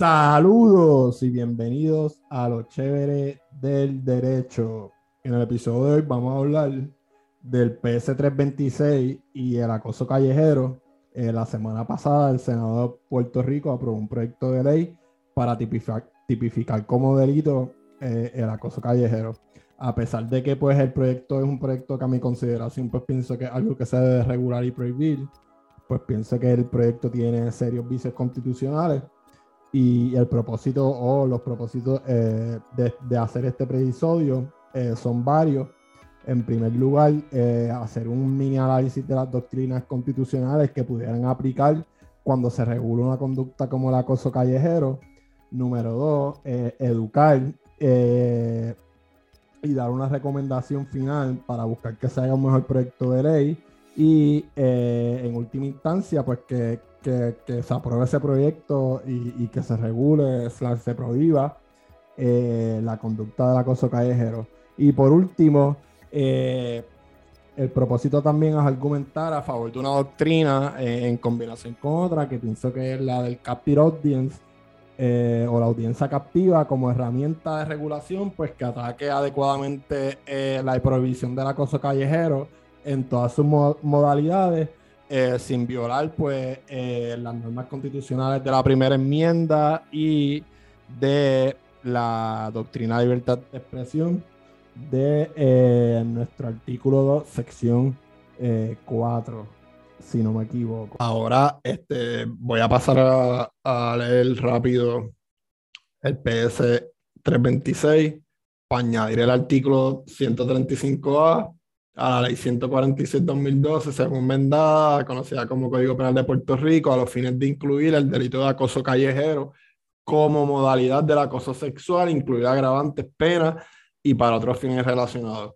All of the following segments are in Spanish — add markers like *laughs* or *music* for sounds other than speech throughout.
Saludos y bienvenidos a lo chévere del derecho. En el episodio de hoy vamos a hablar del PS326 y el acoso callejero. Eh, la semana pasada el Senado de Puerto Rico aprobó un proyecto de ley para tipificar, tipificar como delito eh, el acoso callejero. A pesar de que pues el proyecto es un proyecto que a mi consideración pues pienso que es algo que se debe regular y prohibir, pues pienso que el proyecto tiene serios vicios constitucionales y el propósito o los propósitos eh, de, hacer este episodio eh, son varios. En primer lugar, eh, hacer un mini análisis de las doctrinas constitucionales que pudieran aplicar cuando se regula una conducta como el acoso callejero. Número dos, educar y dar una recomendación final para buscar que se haga un mejor proyecto de ley. Y en última instancia, pues que, que, se apruebe ese proyecto y, que se regule, se prohíba eh, la conducta del acoso callejero. Y por último, eh, el propósito también es argumentar a favor de una doctrina eh, en combinación con otra, que pienso que es la del captive audience o la audiencia captiva como herramienta de regulación, pues que ataque adecuadamente la prohibición del acoso callejero en todas sus modalidades eh, sin violar pues eh, las normas constitucionales de la primera enmienda y de la doctrina de libertad de expresión de eh, nuestro artículo 2, sección 4, si no me equivoco. Ahora este, voy a pasar a, a leer rápido el PS 326 para añadir el artículo 135A a la ley 146-2012, según Mendada, conocida como Código Penal de Puerto Rico, a los fines de incluir el delito de acoso callejero como modalidad del acoso sexual, incluir agravantes, penas y para otros fines relacionados.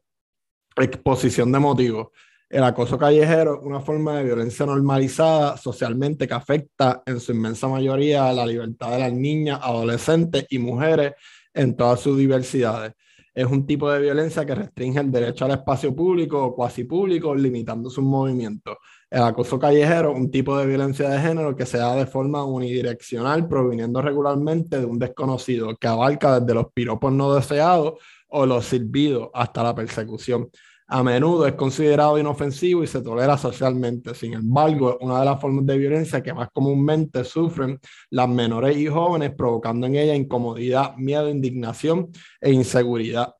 Exposición de motivos. El acoso callejero una forma de violencia normalizada socialmente que afecta en su inmensa mayoría a la libertad de las niñas, adolescentes y mujeres en todas sus diversidades es un tipo de violencia que restringe el derecho al espacio público o cuasi público, limitando sus movimientos. El acoso callejero, un tipo de violencia de género que se da de forma unidireccional, proviniendo regularmente de un desconocido, que abarca desde los piropos no deseados o los silbidos hasta la persecución. A menudo es considerado inofensivo y se tolera socialmente. Sin embargo, es una de las formas de violencia que más comúnmente sufren las menores y jóvenes, provocando en ella incomodidad, miedo, indignación e inseguridad.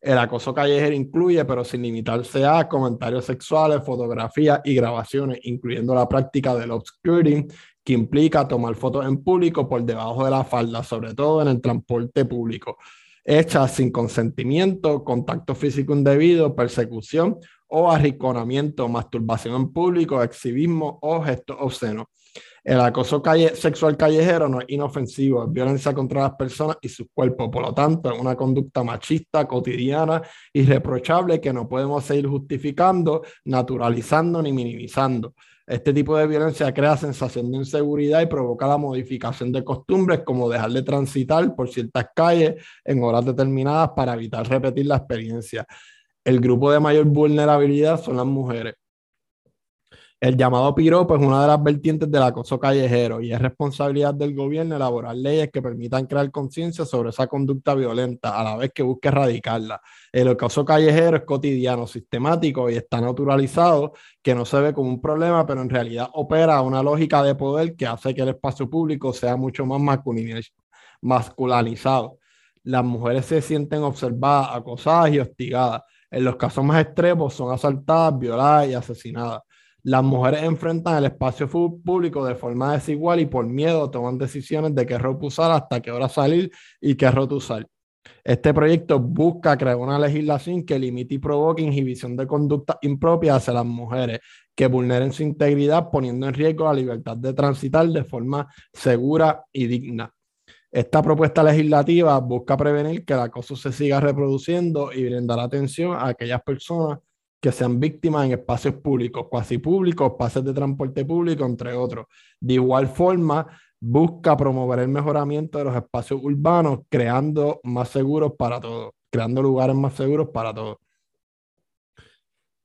El acoso callejero incluye, pero sin limitarse a, comentarios sexuales, fotografías y grabaciones, incluyendo la práctica del obscuring, que implica tomar fotos en público por debajo de la falda, sobre todo en el transporte público hechas sin consentimiento, contacto físico indebido, persecución o arrinconamiento, masturbación en público, exhibismo o gestos obscenos. El acoso sexual callejero no es inofensivo, es violencia contra las personas y sus cuerpos. Por lo tanto, es una conducta machista, cotidiana, irreprochable que no podemos seguir justificando, naturalizando ni minimizando. Este tipo de violencia crea sensación de inseguridad y provoca la modificación de costumbres como dejar de transitar por ciertas calles en horas determinadas para evitar repetir la experiencia. El grupo de mayor vulnerabilidad son las mujeres. El llamado piropo es una de las vertientes del acoso callejero y es responsabilidad del gobierno elaborar leyes que permitan crear conciencia sobre esa conducta violenta a la vez que busque erradicarla. El acoso callejero es cotidiano, sistemático y está naturalizado, que no se ve como un problema, pero en realidad opera una lógica de poder que hace que el espacio público sea mucho más masculinizado. Las mujeres se sienten observadas, acosadas y hostigadas. En los casos más extremos son asaltadas, violadas y asesinadas. Las mujeres enfrentan el espacio público de forma desigual y por miedo toman decisiones de qué ropa usar, hasta qué hora salir y qué ropa usar. Este proyecto busca crear una legislación que limite y provoque inhibición de conducta impropia hacia las mujeres que vulneren su integridad, poniendo en riesgo la libertad de transitar de forma segura y digna. Esta propuesta legislativa busca prevenir que el acoso se siga reproduciendo y brindar atención a aquellas personas que sean víctimas en espacios públicos, cuasi públicos, pases de transporte público, entre otros. De igual forma, busca promover el mejoramiento de los espacios urbanos, creando más seguros para todos, creando lugares más seguros para todos.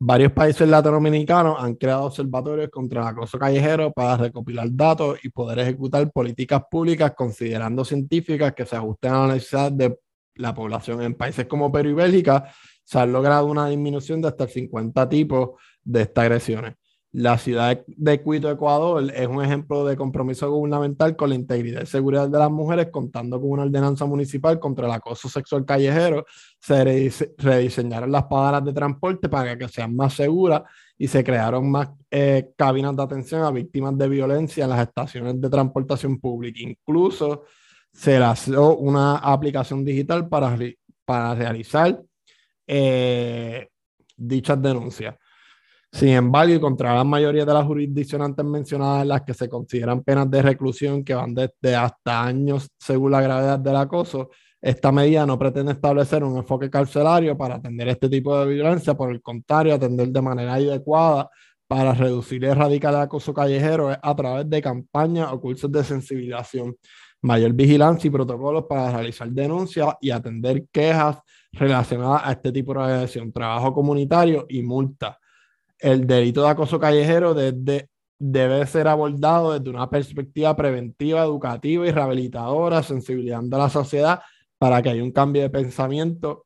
Varios países latinoamericanos han creado observatorios contra el acoso callejero para recopilar datos y poder ejecutar políticas públicas considerando científicas que se ajusten a la necesidad de la población. En países como Perú y Bélgica se ha logrado una disminución de hasta el 50 tipos de estas agresiones. La ciudad de Quito, Ecuador, es un ejemplo de compromiso gubernamental con la integridad y seguridad de las mujeres, contando con una ordenanza municipal contra el acoso sexual callejero. Se rediseñaron las paradas de transporte para que sean más seguras y se crearon más eh, cabinas de atención a víctimas de violencia en las estaciones de transportación pública. Incluso se lanzó una aplicación digital para, para realizar eh, dichas denuncias. Sin embargo, y contra la mayoría de las jurisdicciones antes mencionadas, en las que se consideran penas de reclusión que van desde hasta años según la gravedad del acoso, esta medida no pretende establecer un enfoque carcelario para atender este tipo de violencia, por el contrario, atender de manera adecuada para reducir y erradicar el acoso callejero a través de campañas o cursos de sensibilización, mayor vigilancia y protocolos para realizar denuncias y atender quejas relacionadas a este tipo de agresión, trabajo comunitario y multas el delito de acoso callejero debe ser abordado desde una perspectiva preventiva, educativa y rehabilitadora, sensibilizando a la sociedad para que haya un cambio de pensamiento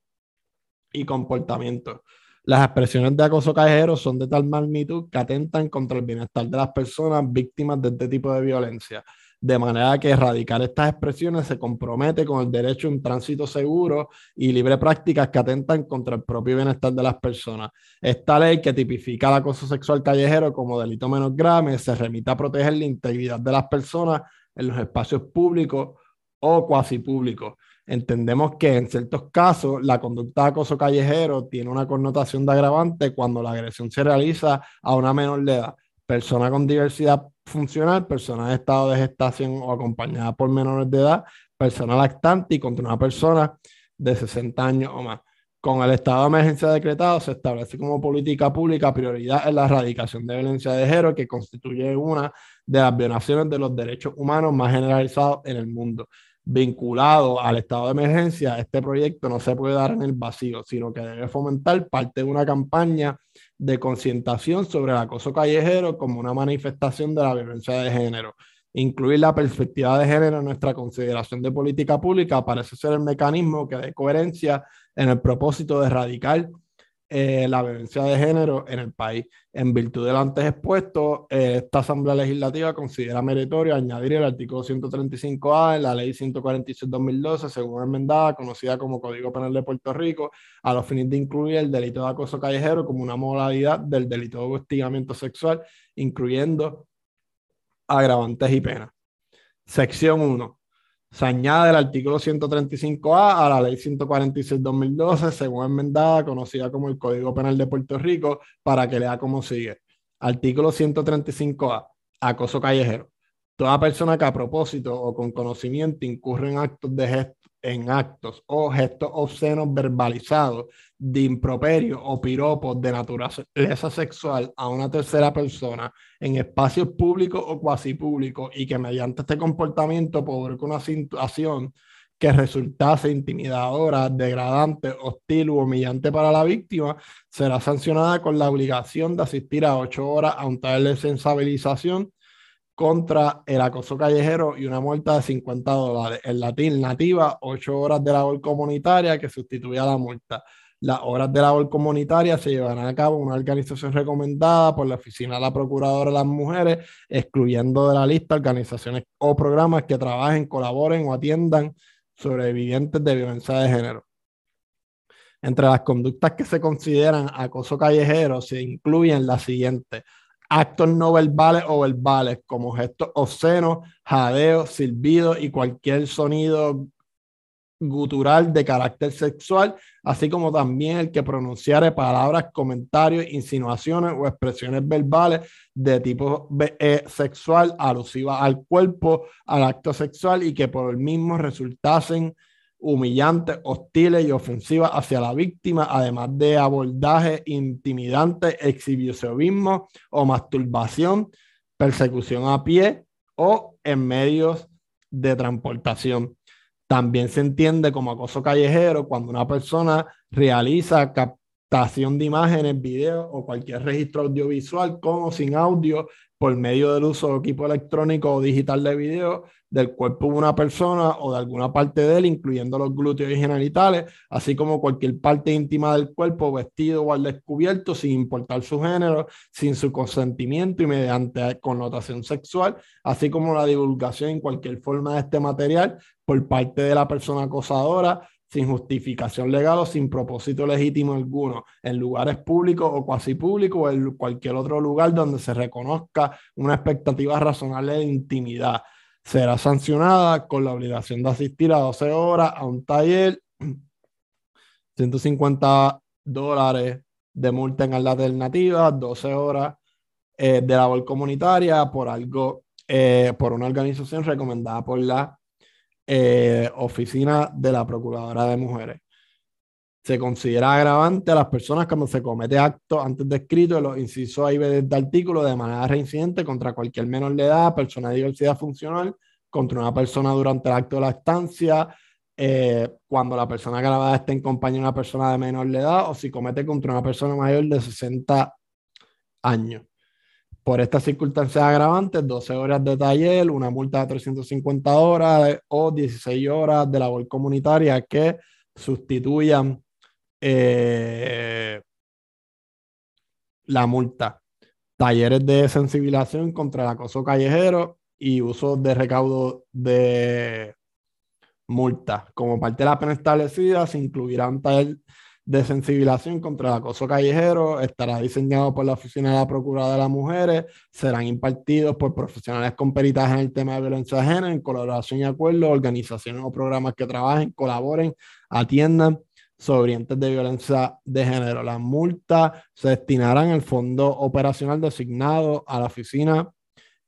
y comportamiento. Las expresiones de acoso callejero son de tal magnitud que atentan contra el bienestar de las personas víctimas de este tipo de violencia de manera que erradicar estas expresiones se compromete con el derecho a un tránsito seguro y libre prácticas que atentan contra el propio bienestar de las personas. Esta ley que tipifica el acoso sexual callejero como delito menos grave se remite a proteger la integridad de las personas en los espacios públicos o cuasi públicos. Entendemos que en ciertos casos la conducta de acoso callejero tiene una connotación de agravante cuando la agresión se realiza a una menor de edad persona con diversidad funcional, persona en estado de gestación o acompañada por menores de edad, persona lactante y contra una persona de 60 años o más. Con el estado de emergencia decretado se establece como política pública prioridad en la erradicación de violencia de género, que constituye una de las violaciones de los derechos humanos más generalizados en el mundo. Vinculado al estado de emergencia, este proyecto no se puede dar en el vacío, sino que debe fomentar parte de una campaña de concientación sobre el acoso callejero como una manifestación de la violencia de género. Incluir la perspectiva de género en nuestra consideración de política pública parece ser el mecanismo que dé coherencia en el propósito de erradicar eh, la violencia de género en el país. En virtud del antes expuesto, eh, esta Asamblea Legislativa considera meritorio añadir el artículo 135A en la Ley 146-2012, según enmendada, conocida como Código Penal de Puerto Rico, a los fines de incluir el delito de acoso callejero como una modalidad del delito de hostigamiento sexual, incluyendo agravantes y penas. Sección 1 se añade el artículo 135A a la ley 146-2012, según enmendada, conocida como el Código Penal de Puerto Rico, para que lea como sigue. Artículo 135A, acoso callejero. Toda persona que a propósito o con conocimiento incurre en actos de en actos o gestos obscenos verbalizados de improperio o piropos de naturaleza sexual a una tercera persona en espacios públicos o cuasi públicos y que mediante este comportamiento provoque una situación que resultase intimidadora, degradante, hostil u humillante para la víctima, será sancionada con la obligación de asistir a ocho horas a un taller de sensibilización contra el acoso callejero y una multa de 50 dólares. En latín, nativa, 8 horas de labor comunitaria que sustituye a la multa. Las horas de labor comunitaria se llevarán a cabo en una organización recomendada por la Oficina de la Procuradora de las Mujeres, excluyendo de la lista organizaciones o programas que trabajen, colaboren o atiendan sobrevivientes de violencia de género. Entre las conductas que se consideran acoso callejero se incluyen las siguientes actos no verbales o verbales, como gestos obscenos, jadeos, silbidos y cualquier sonido gutural de carácter sexual, así como también el que pronunciare palabras, comentarios, insinuaciones o expresiones verbales de tipo eh, sexual alusiva al cuerpo, al acto sexual y que por el mismo resultasen humillantes, hostiles y ofensivas hacia la víctima, además de abordaje intimidante, exhibicionismo o masturbación, persecución a pie o en medios de transportación. También se entiende como acoso callejero cuando una persona realiza captación de imágenes, videos o cualquier registro audiovisual con o sin audio por medio del uso de equipo electrónico o digital de video del cuerpo de una persona o de alguna parte de él, incluyendo los glúteos y genitales, así como cualquier parte íntima del cuerpo, vestido o al descubierto, sin importar su género, sin su consentimiento y mediante connotación sexual, así como la divulgación en cualquier forma de este material por parte de la persona acosadora, sin justificación legal o sin propósito legítimo alguno, en lugares públicos o cuasi públicos o en cualquier otro lugar donde se reconozca una expectativa razonable de intimidad. Será sancionada con la obligación de asistir a 12 horas a un taller, 150 dólares de multa en la alternativa, 12 horas eh, de labor comunitaria por algo, eh, por una organización recomendada por la eh, oficina de la Procuradora de Mujeres. Se considera agravante a las personas cuando se comete acto antes descrito en los incisos A y B de este artículo de manera reincidente contra cualquier menor de edad, persona de diversidad funcional, contra una persona durante el acto de la estancia, eh, cuando la persona grabada esté en compañía de una persona de menor de edad o si comete contra una persona mayor de 60 años. Por estas circunstancias agravantes, 12 horas de taller, una multa de 350 horas o 16 horas de labor comunitaria que sustituyan eh, la multa. Talleres de sensibilización contra el acoso callejero y uso de recaudo de multa. Como parte de la pena establecida, se incluirán talleres de sensibilización contra el acoso callejero estará diseñado por la Oficina de la Procuradora de las Mujeres, serán impartidos por profesionales con peritaje en el tema de violencia de género, en colaboración y acuerdo, organizaciones o programas que trabajen, colaboren, atiendan sobre de violencia de género. Las multas se destinarán al fondo operacional designado a la Oficina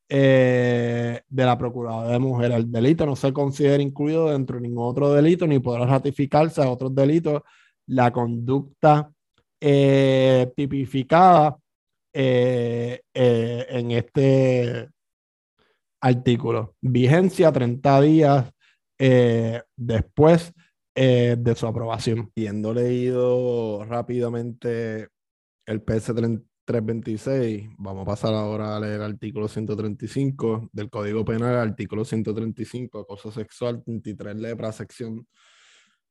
eh, de la Procuradora de Mujeres. El delito no se considera incluido dentro de ningún otro delito ni podrá ratificarse a otros delitos la conducta eh, tipificada eh, en este artículo. Vigencia 30 días después de su aprobación. Habiendo leído rápidamente el PS 326, vamos a pasar ahora a leer el artículo 135 del Código Penal, artículo 135, acoso sexual, 23 lepra, sección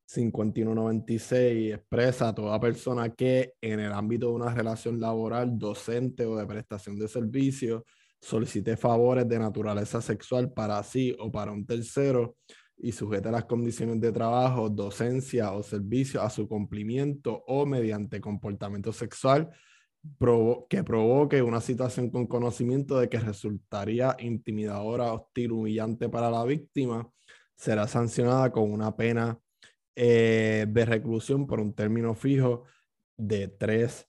5196 expresa a toda persona que en el ámbito de una relación laboral, docente o de prestación de servicios solicite favores de naturaleza sexual para sí o para un tercero y sujete las condiciones de trabajo, docencia o servicio a su cumplimiento o mediante comportamiento sexual que provoque una situación con conocimiento de que resultaría intimidadora, hostil, humillante para la víctima, será sancionada con una pena eh, de reclusión por un término fijo de tres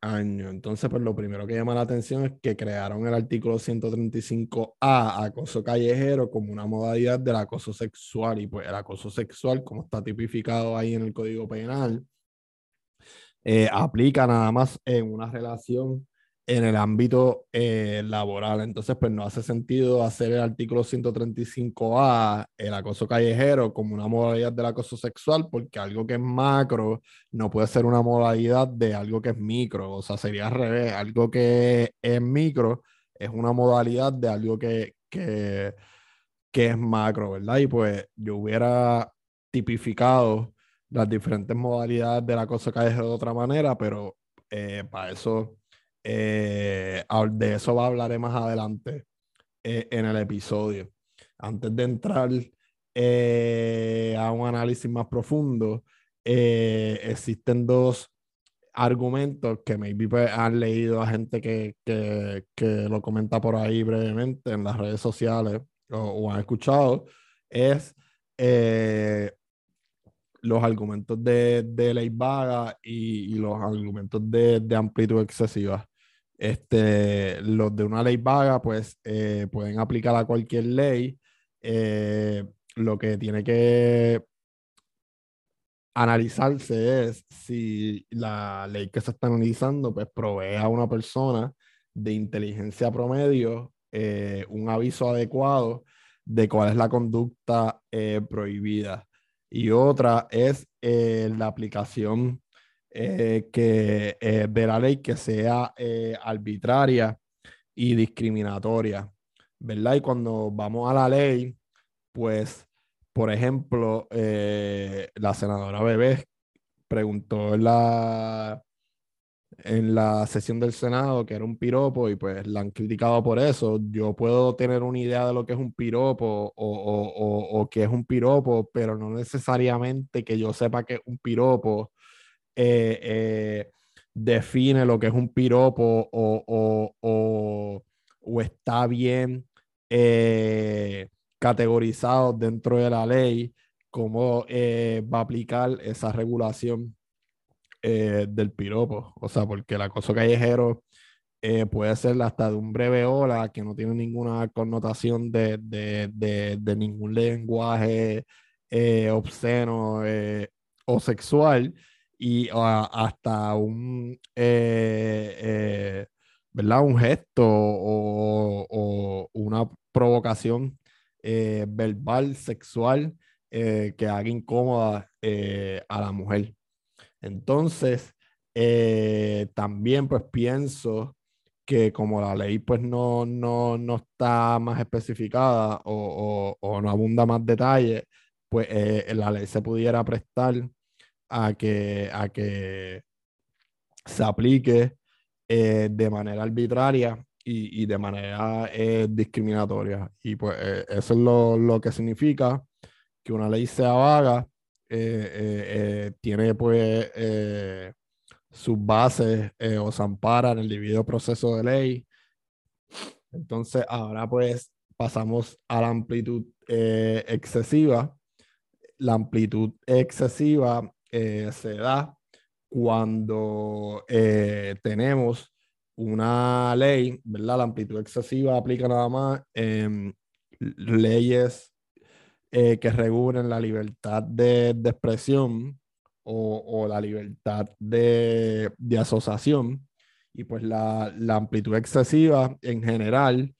años. Entonces, pues lo primero que llama la atención es que crearon el artículo 135A, acoso callejero, como una modalidad del acoso sexual. Y pues el acoso sexual, como está tipificado ahí en el Código Penal, eh, aplica nada más en una relación en el ámbito eh, laboral. Entonces, pues no hace sentido hacer el artículo 135A, el acoso callejero, como una modalidad del acoso sexual, porque algo que es macro no puede ser una modalidad de algo que es micro. O sea, sería al revés. Algo que es micro es una modalidad de algo que, que, que es macro, ¿verdad? Y pues yo hubiera tipificado las diferentes modalidades del acoso callejero de otra manera, pero eh, para eso eh, de eso hablaré más adelante eh, en el episodio. Antes de entrar eh, a un análisis más profundo, existen dos argumentos que maybe pues, han leído a gente que, que, que, lo comenta por ahí brevemente en las redes sociales o, han escuchado, es los argumentos de, de ley vaga y, y los argumentos de, de amplitud excesiva. Este, los de una ley vaga, pues eh, pueden aplicar a cualquier ley. Eh, lo que tiene que analizarse es si la ley que se está analizando, pues provee a una persona de inteligencia promedio eh, un aviso adecuado de cuál es la conducta prohibida. Y otra es la aplicación que, de la ley que sea arbitraria y discriminatoria, ¿verdad? Y cuando vamos a la ley, pues, por ejemplo, la senadora Bebé preguntó en la, en la sesión del Senado que era un piropo y pues la han criticado por eso. Yo puedo tener una idea de lo que es un piropo o, o, o, que es un piropo, pero no necesariamente que yo sepa que es un piropo eh, eh, define lo que es un piropo o, está bien eh, categorizado dentro de la ley, cómo va a aplicar esa regulación del piropo. O sea, porque el acoso callejero puede ser hasta de un breve hola que no tiene ninguna connotación de, ningún lenguaje obsceno o sexual y hasta un, ¿verdad? un gesto o, una provocación verbal, sexual, que haga incómoda a la mujer. Entonces, eh, también pues pienso que como la ley pues no, no, no está más especificada o, no abunda más detalle, pues eh, la ley se pudiera prestar a que, a que se aplique eh, de manera arbitraria y, y de manera discriminatoria. Y pues eso es lo, lo que significa que una ley sea vaga eh, eh, eh, tiene pues sus bases o se ampara en el debido proceso de ley. Entonces ahora pues pasamos a la amplitud excesiva. La amplitud excesiva se da cuando tenemos una ley, ¿verdad? La amplitud excesiva aplica nada más en leyes eh, que regulen la libertad de, expresión o, la libertad de, asociación. Y pues la, amplitud excesiva en general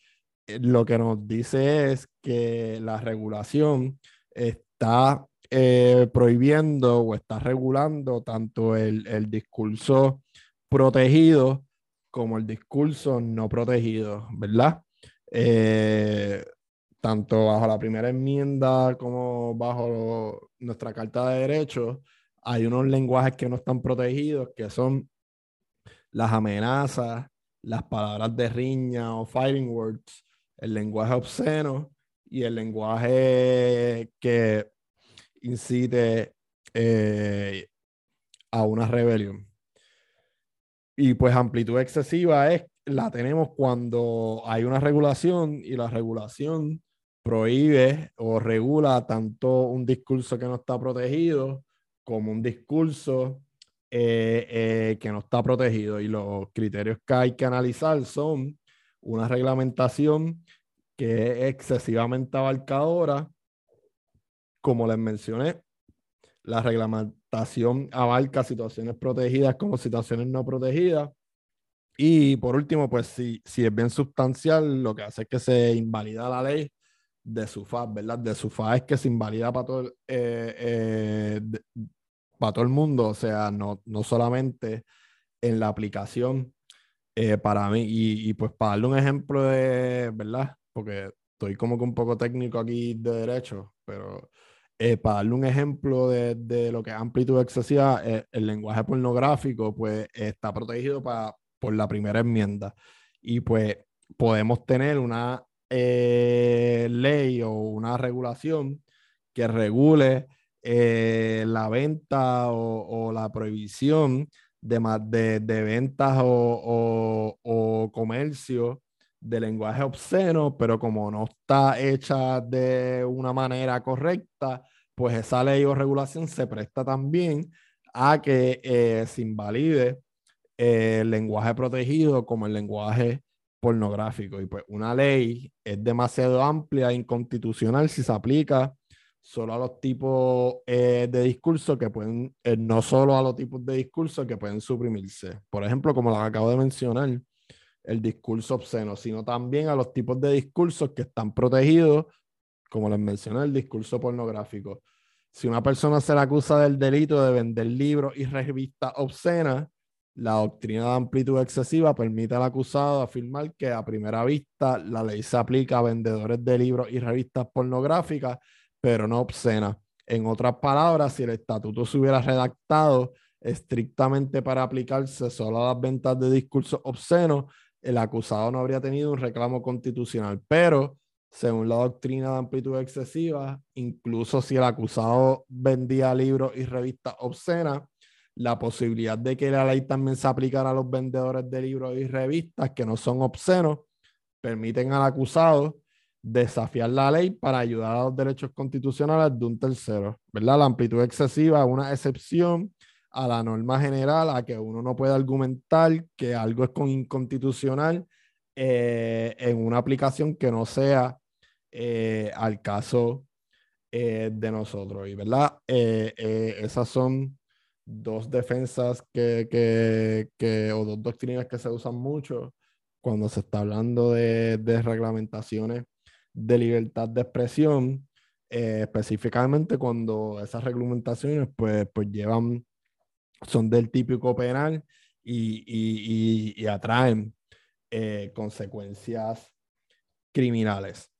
eh, lo que nos dice es que la regulación está eh, prohibiendo o está regulando tanto el, discurso protegido como el discurso no protegido, ¿verdad? tanto bajo la primera enmienda como bajo nuestra Carta de Derechos, hay unos lenguajes que no están protegidos, que son las amenazas, las palabras de riña o fighting words, el lenguaje obsceno y el lenguaje que incite eh, a una rebelión. Y pues amplitud excesiva es, la tenemos cuando hay una regulación y la regulación prohíbe o regula tanto un discurso que no está protegido como un discurso eh, eh, que no está protegido. Y los criterios que hay que analizar son una reglamentación que es excesivamente abarcadora, como les mencioné, la reglamentación abarca situaciones protegidas como situaciones no protegidas. Y por último, pues si, si es bien sustancial, lo que hace es que se invalida la ley de su FAB, ¿verdad? De su FAB es que se invalida para todo, eh, eh, para todo el mundo, o sea, no, no solamente en la aplicación eh, para mí. Y, pues para darle un ejemplo de, ¿verdad? Porque estoy como que un poco técnico aquí de derecho, pero para darle un ejemplo de, de lo que es amplitud excesiva, el lenguaje pornográfico pues está protegido para, por la primera enmienda. Y pues podemos tener una eh, ley o una regulación que regule eh, la venta o, la prohibición de, de, ventas o, o, comercio de lenguaje obsceno, pero como no está hecha de una manera correcta, pues esa ley o regulación se presta también a que eh, se invalide el lenguaje protegido como el lenguaje pornográfico. Y pues una ley es demasiado amplia e inconstitucional si se aplica solo a los tipos eh, de discurso que pueden, eh, no solo a los tipos de discurso que pueden suprimirse. Por ejemplo, como lo acabo de mencionar, el discurso obsceno, sino también a los tipos de discursos que están protegidos, como les mencioné, el discurso pornográfico. Si una persona se le acusa del delito de vender libros y revistas obscenas, la doctrina de amplitud excesiva permite al acusado afirmar que a primera vista la ley se aplica a vendedores de libros y revistas pornográficas, pero no obscenas. En otras palabras, si el estatuto se hubiera redactado estrictamente para aplicarse solo a las ventas de discursos obscenos, el acusado no habría tenido un reclamo constitucional. Pero, según la doctrina de amplitud excesiva, incluso si el acusado vendía libros y revistas obscenas, la posibilidad de que la ley también se aplicara a los vendedores de libros y revistas que no son obscenos, permiten al acusado desafiar la ley para ayudar a los derechos constitucionales de un tercero, ¿verdad? La amplitud excesiva es una excepción a la norma general, a que uno no puede argumentar que algo es con inconstitucional eh, en una aplicación que no sea eh, al caso eh, de nosotros. Y verdad, esas son dos defensas que, que, o dos doctrinas que se usan mucho cuando se está hablando de, de reglamentaciones de libertad de expresión, específicamente cuando esas reglamentaciones pues, pues llevan son del típico penal y, atraen eh, consecuencias criminales.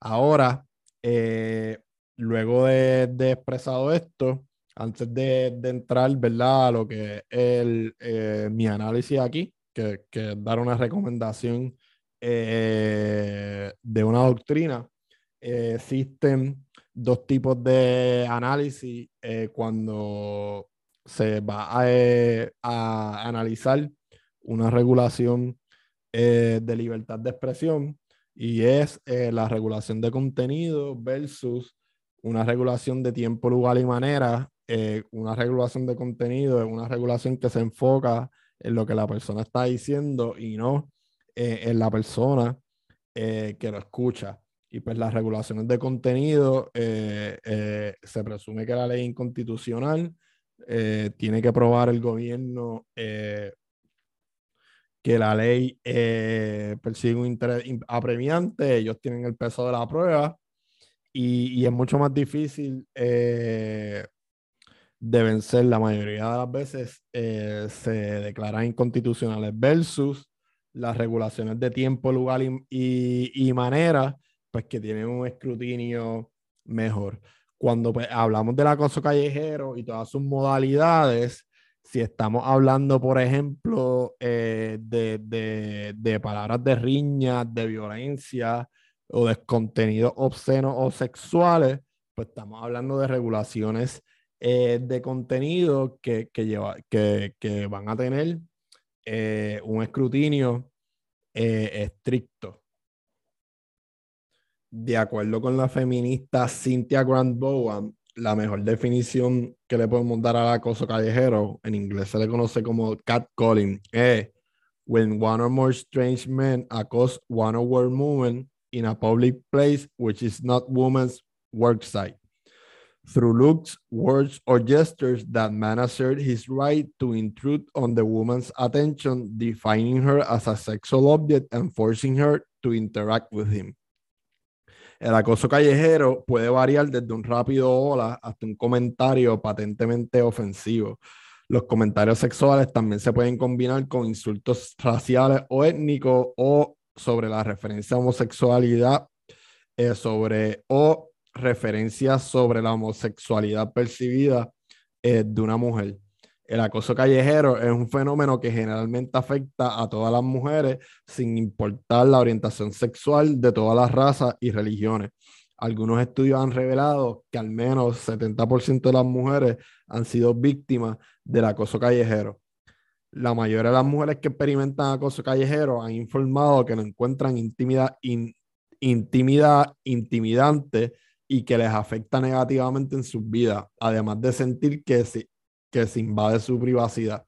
Ahora, eh, luego de, expresado esto, antes de, entrar, ¿verdad? A lo que es el, eh, mi análisis aquí, que, que dar una recomendación de una doctrina, existen dos tipos de análisis cuando se va eh, a, analizar una regulación eh, de libertad de expresión y es eh, la regulación de contenido versus una regulación de tiempo, lugar y manera. una regulación de contenido es una regulación que se enfoca en lo que la persona está diciendo y no en la persona que lo escucha. Y pues las regulaciones de contenido se presume que la ley inconstitucional eh, tiene que probar el gobierno eh, que la ley eh, persigue un interés apremiante, ellos tienen el peso de la prueba y, es mucho más difícil de vencer. La mayoría de las veces se declaran inconstitucionales versus las regulaciones de tiempo, lugar y manera, pues que tienen un escrutinio mejor cuando pues, hablamos del acoso callejero y todas sus modalidades, si estamos hablando, por ejemplo, eh, de, palabras de riña, de violencia o de contenidos obscenos o sexuales, pues estamos hablando de regulaciones eh, de contenido que, lleva, que, van a tener eh, un escrutinio estricto de acuerdo con la feminista Cynthia Grant Bowen, la mejor definición que le podemos dar al acoso callejero, en inglés se le conoce como catcalling, es when one or more strange men accuse one or more women in a public place which is not woman's work site. Through looks, words, or gestures, that man assert his right to intrude on the woman's attention, defining her as a sexual object and forcing her to interact with him. El acoso callejero puede variar desde un rápido hola hasta un comentario patentemente ofensivo. Los comentarios sexuales también se pueden combinar con insultos raciales o étnicos o sobre la referencia a homosexualidad, eh, sobre, o referencias sobre la homosexualidad percibida eh, de una mujer. El acoso callejero es un fenómeno que generalmente afecta a todas las mujeres sin importar la orientación sexual de todas las razas y religiones. Algunos estudios han revelado que al menos 70% de las mujeres han sido víctimas del acoso callejero. La mayoría de las mujeres que experimentan acoso callejero han informado que lo encuentran intimidad, intimidante y que les afecta negativamente en sus vidas, además de sentir que si, que se invade su privacidad.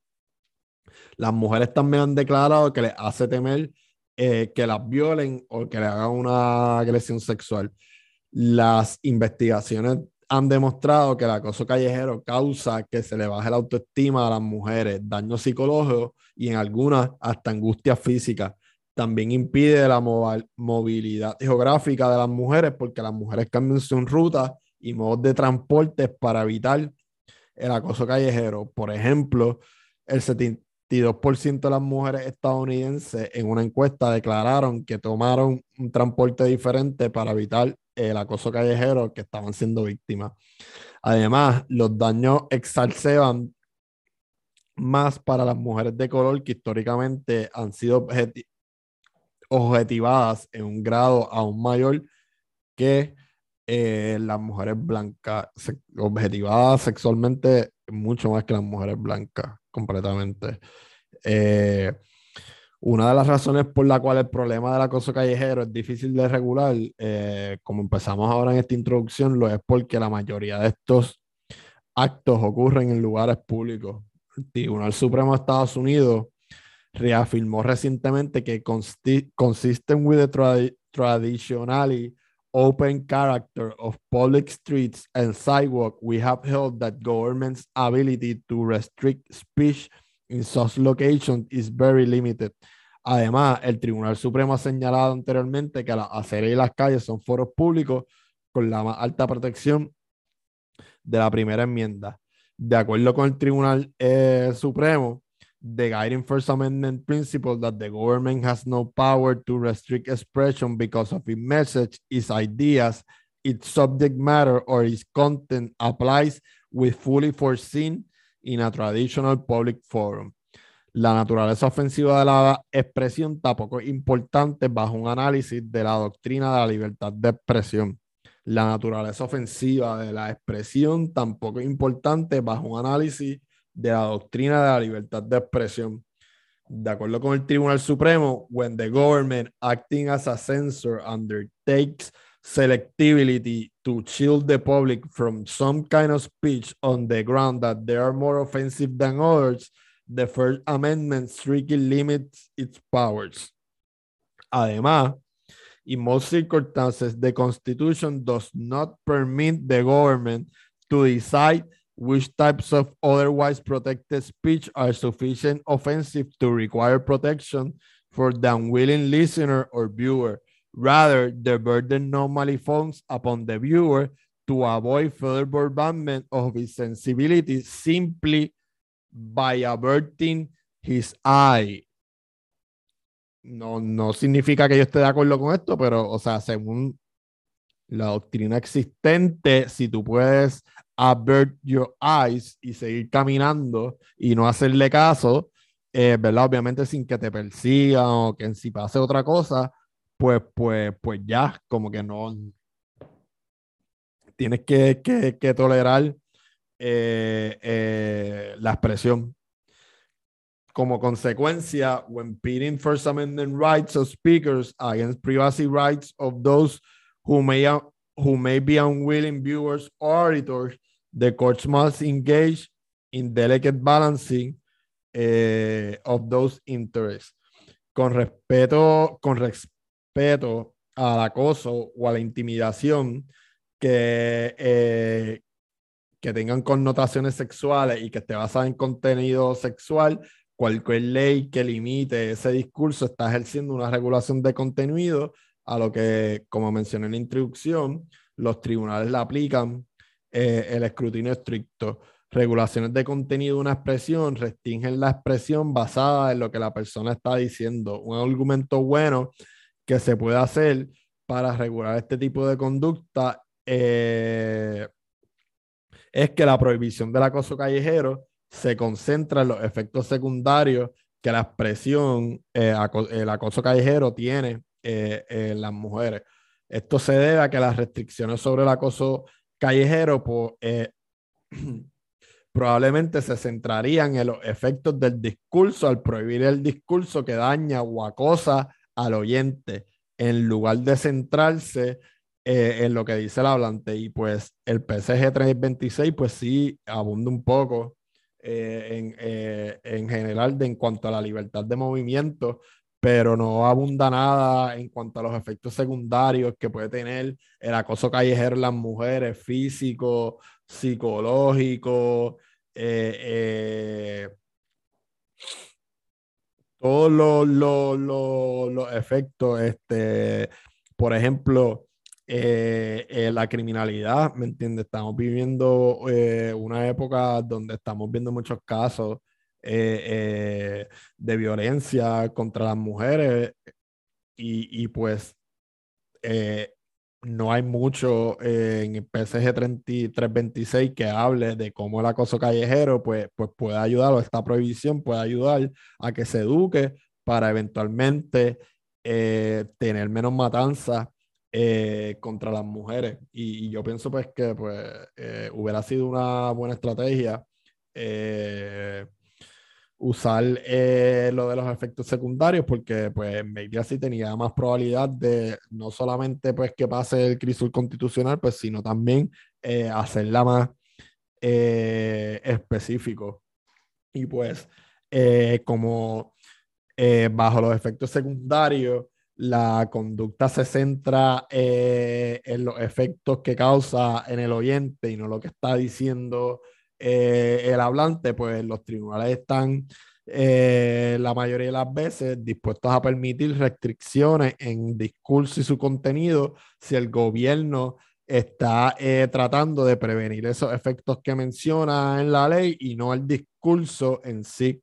Las mujeres también han declarado que les hace temer eh, que las violen o que le hagan una agresión sexual. Las investigaciones han demostrado que el acoso callejero causa que se le baje la autoestima a las mujeres, daño psicológico y en algunas hasta angustia física. También impide la movilidad geográfica de las mujeres porque las mujeres cambian su ruta y modos de transporte para evitar el acoso callejero. Por ejemplo, el 72% de las mujeres estadounidenses en una encuesta declararon que tomaron un transporte diferente para evitar el acoso callejero que estaban siendo víctimas. Además, los daños exalceban más para las mujeres de color que históricamente han sido objetivadas en un grado aún mayor que eh, las mujeres blancas, objetivadas sexualmente mucho más que las mujeres blancas, completamente. Eh, una de las razones por la cual el problema del acoso callejero es difícil de regular, eh, como empezamos ahora en esta introducción, lo es porque la mayoría de estos actos ocurren en lugares públicos. El Tribunal Supremo de Estados Unidos reafirmó recientemente que consisten with the traditionally open character of public streets and sidewalk, we have held that government's ability to restrict speech in such locations is very limited. Además, el Tribunal Supremo ha señalado anteriormente que las aceras y las calles son foros públicos con la más alta protección de la primera enmienda. De acuerdo con el Tribunal eh, Supremo, the guiding First Amendment principle that the government has no power to restrict expression because of its message, its ideas, its subject matter, or its content applies with fully foreseen in a traditional public forum. La naturaleza ofensiva de la expresión tampoco es importante bajo un análisis de la doctrina de la libertad de expresión. La naturaleza ofensiva de la expresión tampoco es importante bajo un análisis de la doctrina de la libertad de expresión. De acuerdo con el Tribunal Supremo, when the government acting as a censor undertakes selectivity to shield the public from some kind of speech on the ground that they are more offensive than others, the First Amendment strictly limits its powers. Además, in most circumstances, the Constitution does not permit the government to decide which types of otherwise protected speech are sufficient offensive to require protection for the unwilling listener or viewer. Rather, the burden normally falls upon the viewer to avoid further bombardment of his sensibility simply by averting his eye. No, no significa que yo esté de acuerdo con esto, pero, o sea, según la doctrina existente, si tú puedes avert your eyes y seguir caminando y no hacerle caso, eh, ¿verdad? Obviamente sin que te persigan o que si pase otra cosa, pues, pues, pues ya, como que no. Tienes que, que, que tolerar eh, eh, la expresión. Como consecuencia, when pitting First Amendment rights of speakers against privacy rights of those who may, who may be unwilling viewers or auditors, the courts must engage in delicate balancing uh, of those interests. Con respeto, con respeto al acoso o a la intimidación que, eh, que tengan connotaciones sexuales y que esté basada en contenido sexual, cualquier ley que limite ese discurso está ejerciendo una regulación de contenido a lo que, como mencioné en la introducción, los tribunales la aplican eh, el escrutinio estricto. Regulaciones de contenido de una expresión restringen la expresión basada en lo que la persona está diciendo. Un argumento bueno que se puede hacer para regular este tipo de conducta eh, es que la prohibición del acoso callejero se concentra en los efectos secundarios que la expresión, eh, el acoso callejero tiene en las mujeres. Esto se debe a que las restricciones sobre el acoso callejero, pues, eh, *clears throat* probablemente se centrarían en los efectos del discurso al prohibir el discurso que daña o acosa al oyente, en lugar de centrarse eh, en lo que dice el hablante. Y pues el PSG 326, pues sí, abunda un poco eh, en, en, general de, en cuanto a la libertad de movimiento, pero no abunda nada en cuanto a los efectos secundarios que puede tener el acoso callejero en las mujeres, físico, psicológico, eh, eh, todos los, efectos, este, por ejemplo, eh, la criminalidad, ¿me entiendes? Estamos viviendo una época donde estamos viendo muchos casos de violencia contra las mujeres y, y pues no hay mucho en el PSG 3326 que hable de cómo el acoso callejero pues, pues puede ayudar o esta prohibición puede ayudar a que se eduque para eventualmente tener menos matanzas eh, contra las mujeres. Y, yo pienso pues que pues, eh, hubiera sido una buena estrategia eh, usar lo de los efectos secundarios porque pues maybe así tenía más probabilidad de no solamente pues que pase el crisis constitucional, pues sino también hacerla más específico. Y pues como bajo los efectos secundarios, la conducta se centra eh, en los efectos que causa en el oyente y no lo que está diciendo eh, el hablante, pues los tribunales están eh, la mayoría de las veces dispuestos a permitir restricciones en discurso y su contenido si el gobierno está tratando de prevenir esos efectos que menciona en la ley y no el discurso en sí.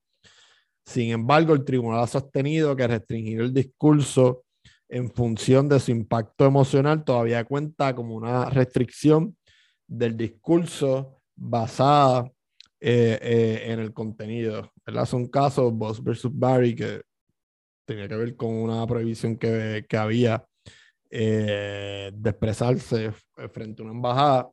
Sin embargo, el tribunal ha sostenido que restringir el discurso en función de su impacto emocional todavía cuenta como una restricción del discurso basada eh, eh, en el contenido. ¿verdad? Son casos, Boss versus Barry, que tenía que ver con una prohibición que, que había eh, de expresarse frente a una embajada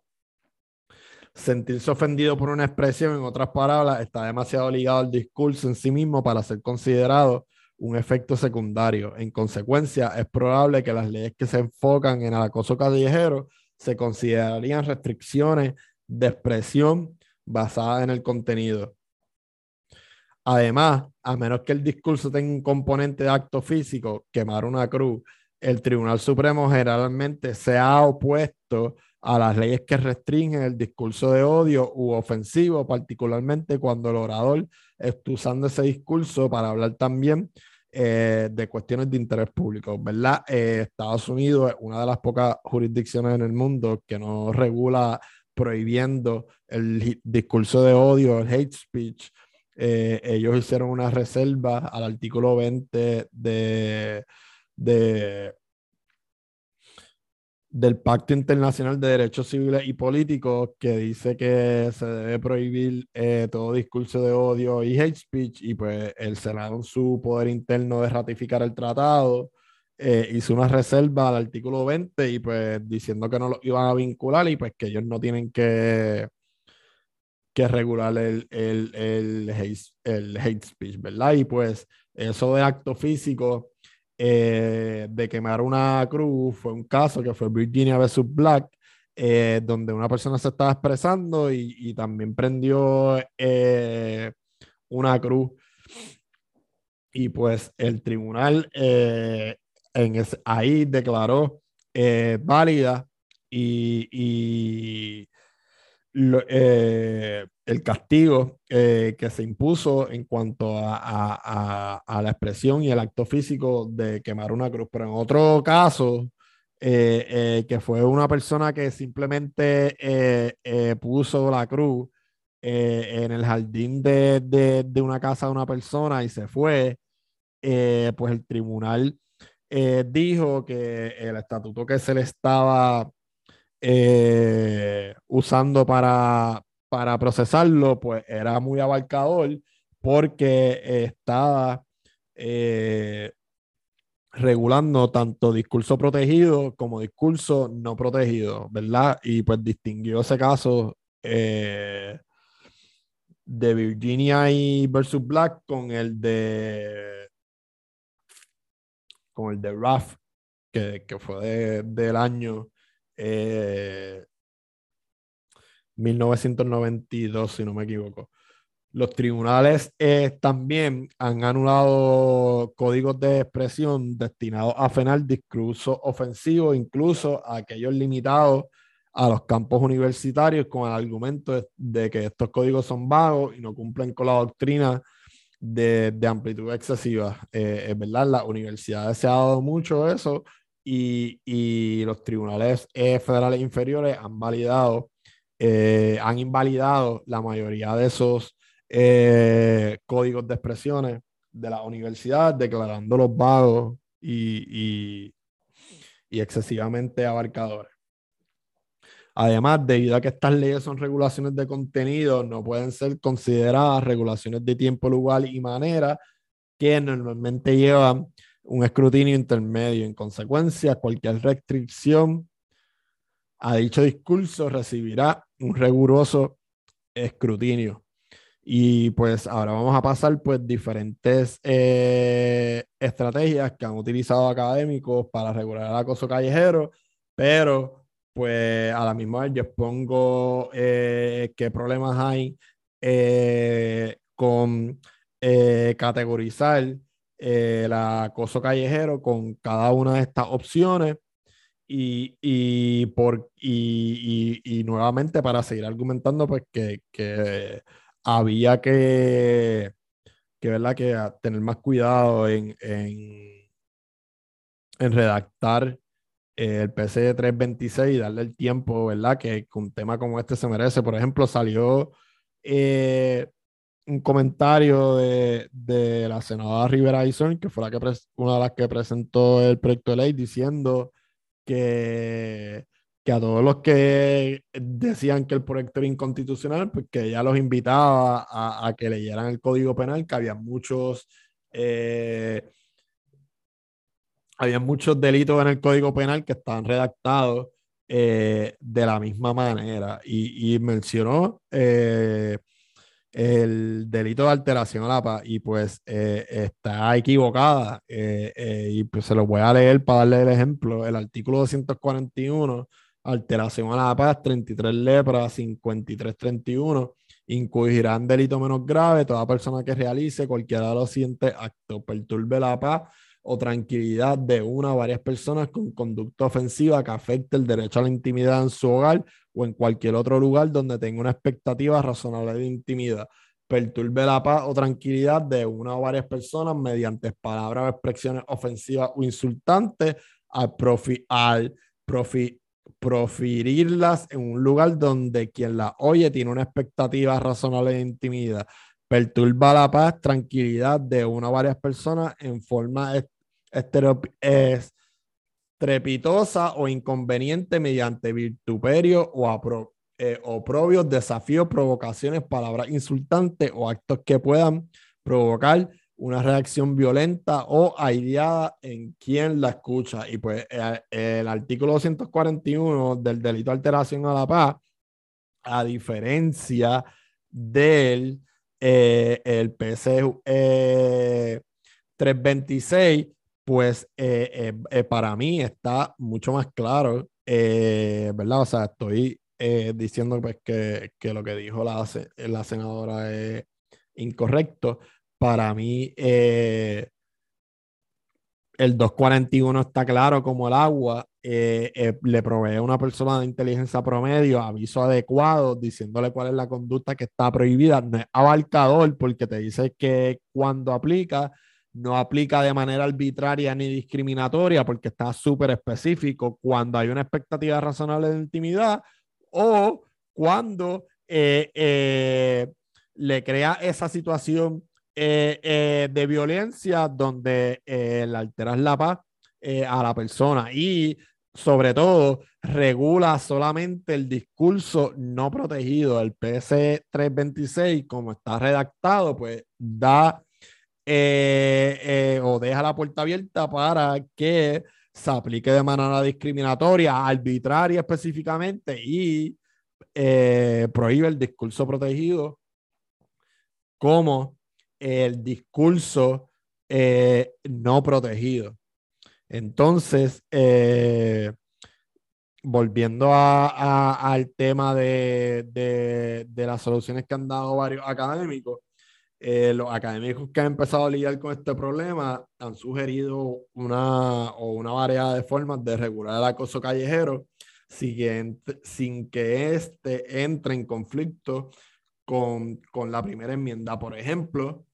sentirse ofendido por una expresión, en otras palabras, está demasiado ligado al discurso en sí mismo para ser considerado un efecto secundario. En consecuencia, es probable que las leyes que se enfocan en el acoso callejero se considerarían restricciones de expresión basada en el contenido. Además, a menos que el discurso tenga un componente de acto físico, quemar una cruz, el Tribunal Supremo generalmente se ha opuesto a las leyes que restringen el discurso de odio u ofensivo, particularmente cuando el orador está usando ese discurso para hablar también eh, de cuestiones de interés público, ¿verdad? Eh, Estados Unidos es una de las pocas jurisdicciones en el mundo que no regula prohibiendo el discurso de odio, el hate speech. Eh, ellos hicieron una reserva al artículo 20 de, de del Pacto Internacional de Derechos Civiles y Políticos que dice que se debe prohibir eh, todo discurso de odio y hate speech y pues el Senado en su poder interno de ratificar el tratado eh, hizo una reserva al artículo 20 y pues diciendo que no lo iban a vincular y pues que ellos no tienen que que regular el, el, el, hate, el hate speech, ¿verdad? Y pues eso de acto físico eh, de quemar una cruz fue un caso que fue Virginia vs. Black, eh, donde una persona se estaba expresando y, también prendió una cruz. Y pues el tribunal en ahí declaró válida y, eh, el castigo eh, que se impuso en cuanto a, la expresión y el acto físico de quemar una cruz. Pero en otro caso, eh, que fue una persona que simplemente puso la cruz en el jardín de, de, una casa de una persona y se fue, pues el tribunal dijo que el estatuto que se le estaba eh, usando para, para procesarlo, pues era muy abarcador porque estaba eh, regulando tanto discurso protegido como discurso no protegido, ¿verdad? Y pues distinguió ese caso eh, de Virginia y versus Black con el de con el de Ruff, que, fue del año 1992, eh, si no me equivoco. Los tribunales eh, también han anulado códigos de expresión destinados a frenar discurso ofensivo, incluso a aquellos limitados a los campos universitarios con el argumento de, que estos códigos son vagos y no cumplen con la doctrina de, amplitud excesiva. Eh, es verdad, las universidades se ha dado mucho eso y, los tribunales eh, federales inferiores han validado, eh, han invalidado la mayoría de esos eh, códigos de expresiones de la universidad, declarándolos vagos y, y excesivamente abarcadores. Además, debido a que estas leyes son regulaciones de contenido, no pueden ser consideradas regulaciones de tiempo, lugar y manera que normalmente llevan un escrutinio intermedio. En consecuencia, cualquier restricción a dicho discurso recibirá un riguroso escrutinio. Y pues ahora vamos a pasar pues diferentes eh, estrategias que han utilizado académicos para regular el acoso callejero, pero pues a la misma vez yo expongo eh, qué problemas hay eh, con categorizar el acoso callejero con cada una de estas opciones y, por, y, nuevamente para seguir argumentando pues que, que había que, que, ¿verdad? que tener más cuidado en, en, en redactar el PC 326 y darle el tiempo, ¿verdad? Que un tema como este se merece. Por ejemplo, salió eh, un comentario de, de, la senadora Rivera Ison, que fue la que una de las que presentó el proyecto de ley, diciendo que que a todos los que decían que el proyecto era inconstitucional, pues que ella los invitaba a, que leyeran el Código Penal, que había muchos, eh, había muchos delitos en el Código Penal que estaban redactados eh, de la misma manera. Y, mencionó eh, el delito de alteración a la paz y pues está equivocada. y pues se lo voy a leer para darle el ejemplo. El artículo 241 alteración a la paz, 33 lepra, 53, 31, incluirán delito menos grave toda persona que realice cualquiera de los siguientes actos, perturbe la paz o tranquilidad de una o varias personas con conducta ofensiva que afecte el derecho a la intimidad en su hogar o en cualquier otro lugar donde tenga una expectativa razonable de intimidad. Perturbe la paz o tranquilidad de una o varias personas mediante palabras o expresiones ofensivas o insultantes al, profi al profi proferirlas en un lugar donde quien la oye tiene una expectativa razonable de intimidad, perturba la paz, tranquilidad de una o varias personas en forma estrepitosa o inconveniente mediante virtuperio o eh, oprobios, desafíos, provocaciones, palabras insultantes o actos que puedan provocar una reacción violenta o aireada en quien la escucha. Y pues eh, el, artículo 241 del delito de alteración a la paz, a diferencia del eh, el PC 326, eh, pues para mí está mucho más claro, ¿verdad? O sea, estoy diciendo pues que, que, lo que dijo la, la senadora es incorrecto, para mí eh, el 241 está claro como el agua. Eh, eh, le provee a una persona de inteligencia promedio aviso adecuado diciéndole cuál es la conducta que está prohibida. No es abarcador porque te dice que cuando aplica, no aplica de manera arbitraria ni discriminatoria porque está súper específico cuando hay una expectativa razonable de intimidad o cuando le crea esa situación eh, eh, de violencia donde eh, le alteras la paz a la persona y sobre todo regula solamente el discurso no protegido. El PS 326, como está redactado, pues da o deja la puerta abierta para que se aplique de manera discriminatoria, arbitraria específicamente y prohíbe el discurso protegido como el discurso eh, no protegido. Entonces, eh, volviendo al tema de, las soluciones que han dado varios académicos, eh, los académicos que han empezado a lidiar con este problema han sugerido una o una variedad de formas de regular el acoso callejero sin, sin que éste entre en conflicto con, con la primera enmienda. Por ejemplo,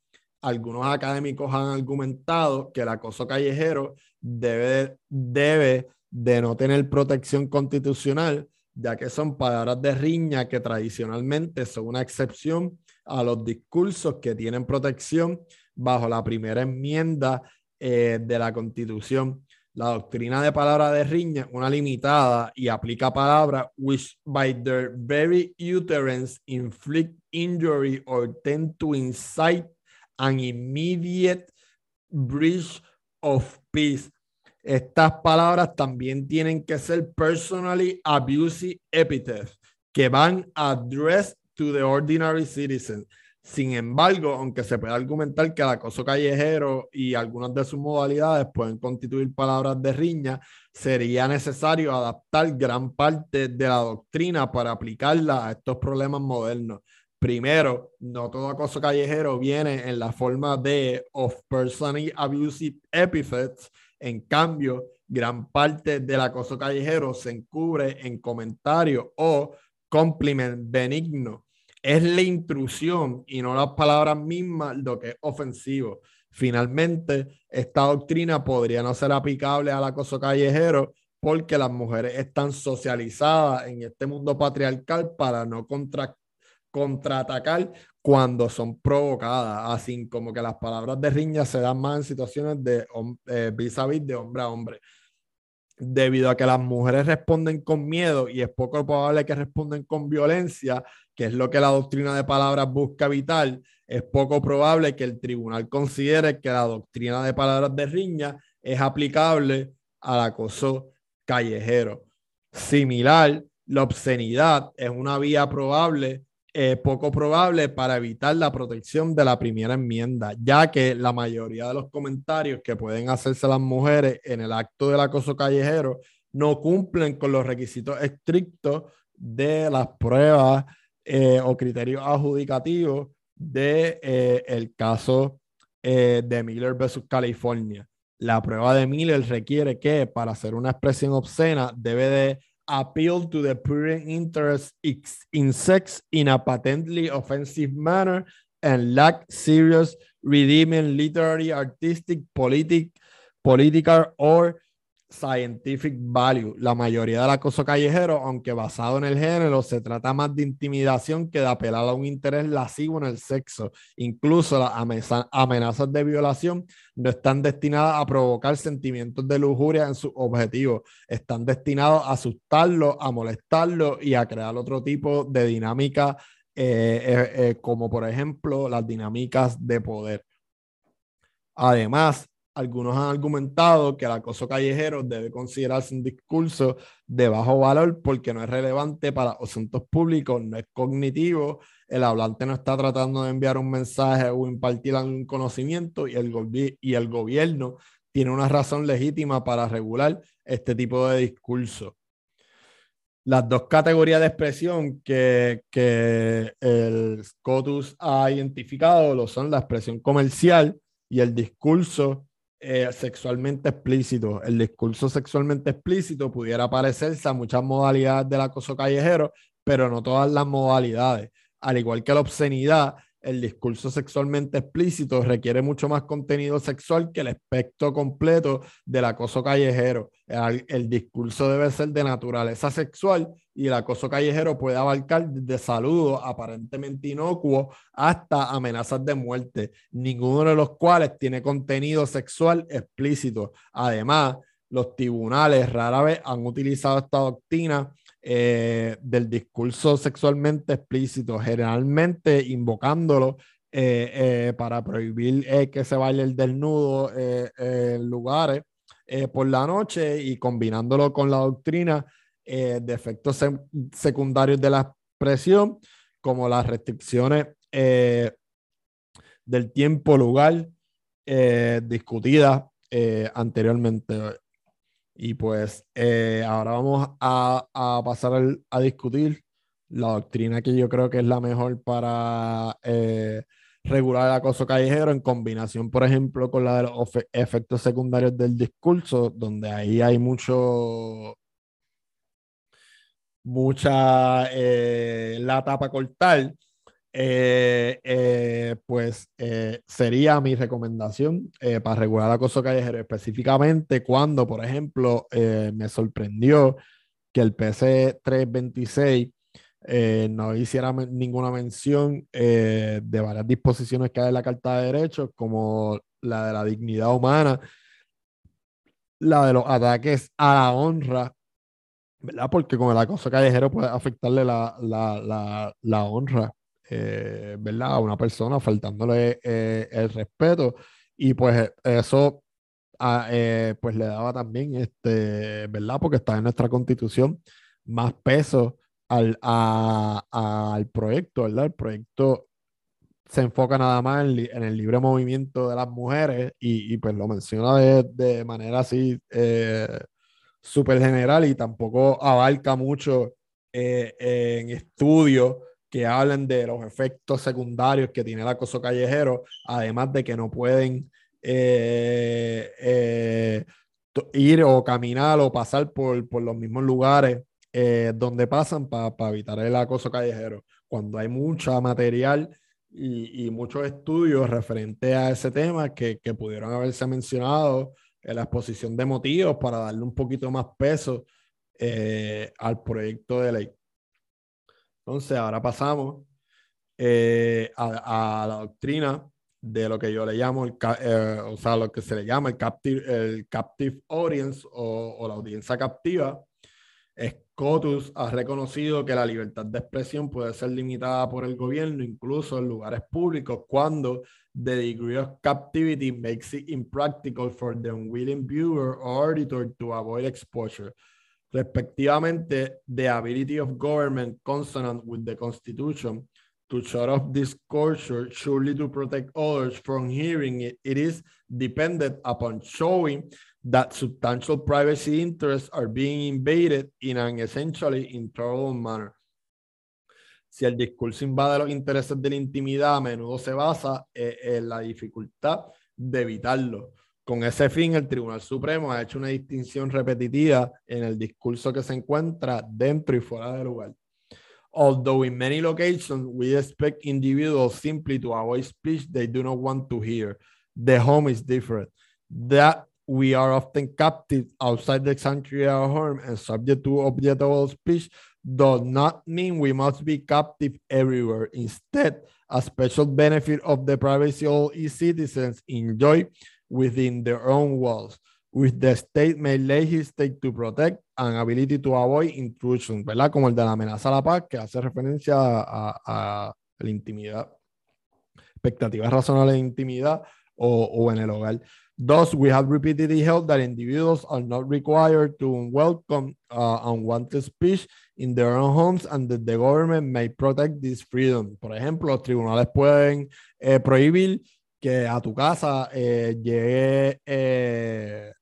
algunos académicos han argumentado que el acoso callejero debe, debe de no tener protección constitucional, ya que son palabras de riña que tradicionalmente son una excepción a los discursos que tienen protección bajo la primera enmienda eh, de la Constitución. La doctrina de palabra de riña una limitada y aplica palabras which by their very utterance inflict injury or tend to incite an immediate breach of peace. Estas palabras también tienen que ser personally abusive epithets que van addressed to the ordinary citizen. Sin embargo, aunque se puede argumentar que el acoso callejero y algunas de sus modalidades pueden constituir palabras de riña, sería necesario adaptar gran parte de la doctrina para aplicarla a estos problemas modernos. Primero, no todo acoso callejero viene en la forma de of personally abusive epithets. En cambio, gran parte del acoso callejero se encubre en comentarios o compliment benigno es la intrusión y no las palabras mismas lo que es ofensivo. Finalmente, esta doctrina podría no ser aplicable al acoso callejero porque las mujeres están socializadas en este mundo patriarcal para no contra, contraatacar cuando son provocadas, así como que las palabras de riña se dan más en situaciones de vis a vis de hombre a hombre debido a que las mujeres responden con miedo y es poco probable que responden con violencia, que es lo que la doctrina de palabras busca evitar, es poco probable que el tribunal considere que la doctrina de palabras de riña es aplicable al acoso callejero. Similar, la obscenidad es una vía probable eh, poco probable para evitar la protección de la primera enmienda, ya que la mayoría de los comentarios que pueden hacerse las mujeres en el acto del acoso callejero no cumplen con los requisitos estrictos de las pruebas eh, o criterios adjudicativos de eh, el caso de Miller versus California. La prueba de Miller requiere que para hacer una expresión obscena debe de appeal to the prurient interest in sex in a patently offensive manner and lack serious redeeming literary, artistic, politic, political, or scientific value. La mayoría del acoso callejero, aunque basado en el género, se trata más de intimidación que de apelar a un interés lascivo en el sexo. Incluso las amenazas de violación no están destinadas a provocar sentimientos de lujuria en sus objetivos. Están destinados a asustarlo, a molestarlo y a crear otro tipo de dinámica, eh, eh, eh, como por ejemplo las dinámicas de poder. Además, algunos han argumentado que el acoso callejero debe considerarse un discurso de bajo valor porque no es relevante para asuntos públicos, no es cognitivo, el hablante no está tratando de enviar un mensaje o impartir algún conocimiento y el, y el gobierno tiene una razón legítima para regular este tipo de discurso. Las dos categorías de expresión que, que el SCOTUS ha identificado lo son la expresión comercial y el discurso eh, sexualmente explícito. El discurso sexualmente explícito pudiera parecerse a muchas modalidades del acoso callejero, pero no todas las modalidades. Al igual que la obscenidad, el discurso sexualmente explícito requiere mucho más contenido sexual que el espectro completo del acoso callejero. El, discurso debe ser de naturaleza sexual y el acoso callejero puede abarcar desde saludos aparentemente inocuos hasta amenazas de muerte, ninguno de los cuales tiene contenido sexual explícito. Además, los tribunales rara vez han utilizado esta doctrina eh, del discurso sexualmente explícito, generalmente invocándolo eh, eh, para prohibir que se baile el desnudo en lugares por la noche y combinándolo con la doctrina de efectos secundarios de la expresión, como las restricciones del tiempo, lugar, discutidas anteriormente. Y pues eh, ahora vamos a, pasar a discutir la doctrina que yo creo que es la mejor para eh, regular el acoso callejero en combinación, por ejemplo, con la de los efectos secundarios del discurso, donde ahí hay mucho, mucha eh, lata para cortar. Eh, eh, pues eh, sería mi recomendación para regular acoso callejero, específicamente cuando, por ejemplo, me sorprendió que el PC 326 no hiciera ninguna mención de varias disposiciones que hay en la Carta de Derechos, como la de la dignidad humana, la de los ataques a la honra, ¿verdad? Porque con el acoso callejero puede afectarle la, la, la, la honra eh, ¿verdad? A una persona faltándole eh, el respeto. Y pues eso ah, eh, pues le daba también, este, ¿verdad? Porque está en nuestra constitución, más peso al, al proyecto, ¿verdad? El proyecto se enfoca nada más en, el libre movimiento de las mujeres y, y pues lo menciona de, de manera así súper general y tampoco abarca mucho en estudios que hablen de los efectos secundarios que tiene el acoso callejero, además de que no pueden eh, eh, ir o caminar o pasar por, por los mismos lugares eh, donde pasan para evitar el acoso callejero. Cuando hay mucha material y, y muchos estudios referentes a ese tema que, que, pudieron haberse mencionado en la exposición de motivos para darle un poquito más peso al proyecto de ley. Entonces, ahora pasamos eh, a, la doctrina de lo que yo le llamo, el, eh, o sea, lo que se le llama el captive, el captive audience o, la audiencia captiva. Scotus ha reconocido que la libertad de expresión puede ser limitada por el gobierno, incluso en lugares públicos, cuando the degree of captivity makes it impractical for the unwilling viewer or auditor to avoid exposure respectivamente, the ability of government consonant with the Constitution to shut off discourse surely to protect others from hearing it, it is dependent upon showing that substantial privacy interests are being invaded in an essentially intolerable manner. Si el discurso invade los intereses de la intimidad, a menudo se basa eh, en la dificultad de evitarlo. Con ese fin, el Tribunal Supremo ha hecho una distinción repetitiva en el discurso que se encuentra dentro y fuera del lugar. Although in many locations we expect individuals simply to avoid speech they do not want to hear, the home is different. That we are often captive outside the sanctuary of home and subject to objectable speech does not mean we must be captive everywhere. Instead, a special benefit of the privacy all citizens enjoy within their own walls, with the state may legislate to protect and ability to avoid intrusion, ¿verdad? Como el de la amenaza a la paz, que hace referencia a, la intimidad, expectativas razonables de intimidad o, o en el hogar. Thus, we have repeatedly held that individuals are not required to welcome uh, unwanted speech in their own homes and that the government may protect this freedom. Por ejemplo, los tribunales pueden eh, prohibir que a tu casa eh, llegue eh,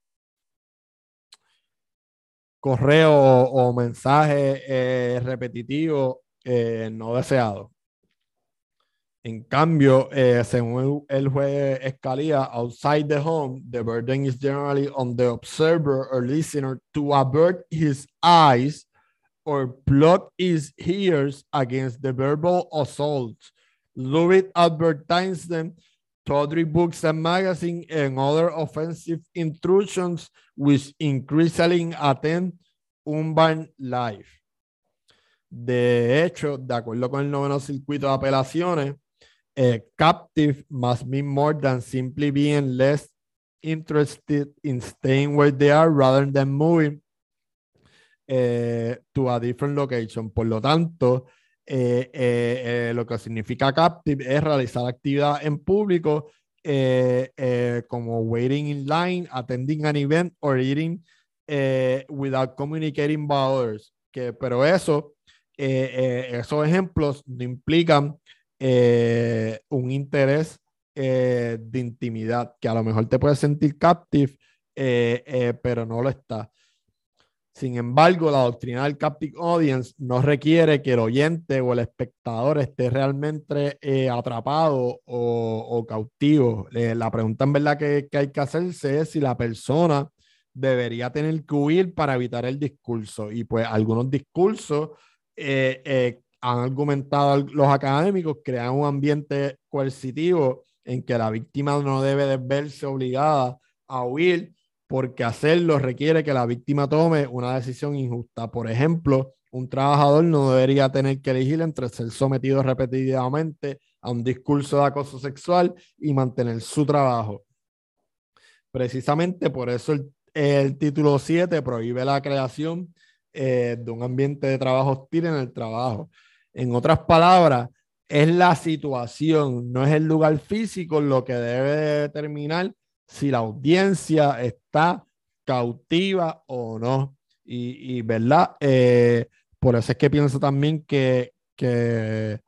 correo o, mensaje eh, repetitivo no deseado. En cambio, según el, juez Escalía, outside the home, the burden is generally on the observer or listener to avert his eyes or plug his ears against the verbal assault. Lurid advertisement tawdry books and magazines, and other offensive intrusions which increasingly attend urban life. De hecho, de acuerdo con el noveno circuito de apelaciones, eh, captive must mean more than simply being less interested in staying where they are rather than moving eh, to a different location. Por lo tanto, eh, eh, eh, lo que significa captive es realizar actividad en público como waiting in line, attending an event or eating without communicating with others. Que, pero eso, esos ejemplos no implican un interés de intimidad, que a lo mejor te puedes sentir captive, pero no lo está. Sin embargo, la doctrina del captive audience no requiere que el oyente o el espectador esté realmente eh, atrapado o, cautivo. la pregunta en verdad que, hay que hacerse es si la persona debería tener que huir para evitar el discurso. Y pues algunos discursos eh, han argumentado los académicos, crean un ambiente coercitivo en que la víctima no debe de verse obligada a huir porque hacerlo requiere que la víctima tome una decisión injusta. Por ejemplo, un trabajador no debería tener que elegir entre ser sometido repetidamente a un discurso de acoso sexual y mantener su trabajo. Precisamente por eso el, título 7 prohíbe la creación eh, de un ambiente de trabajo hostil en el trabajo. En otras palabras, es la situación, no es el lugar físico lo que debe determinar si la audiencia está cautiva o no. Y, verdad, eh, por eso es que pienso también que, que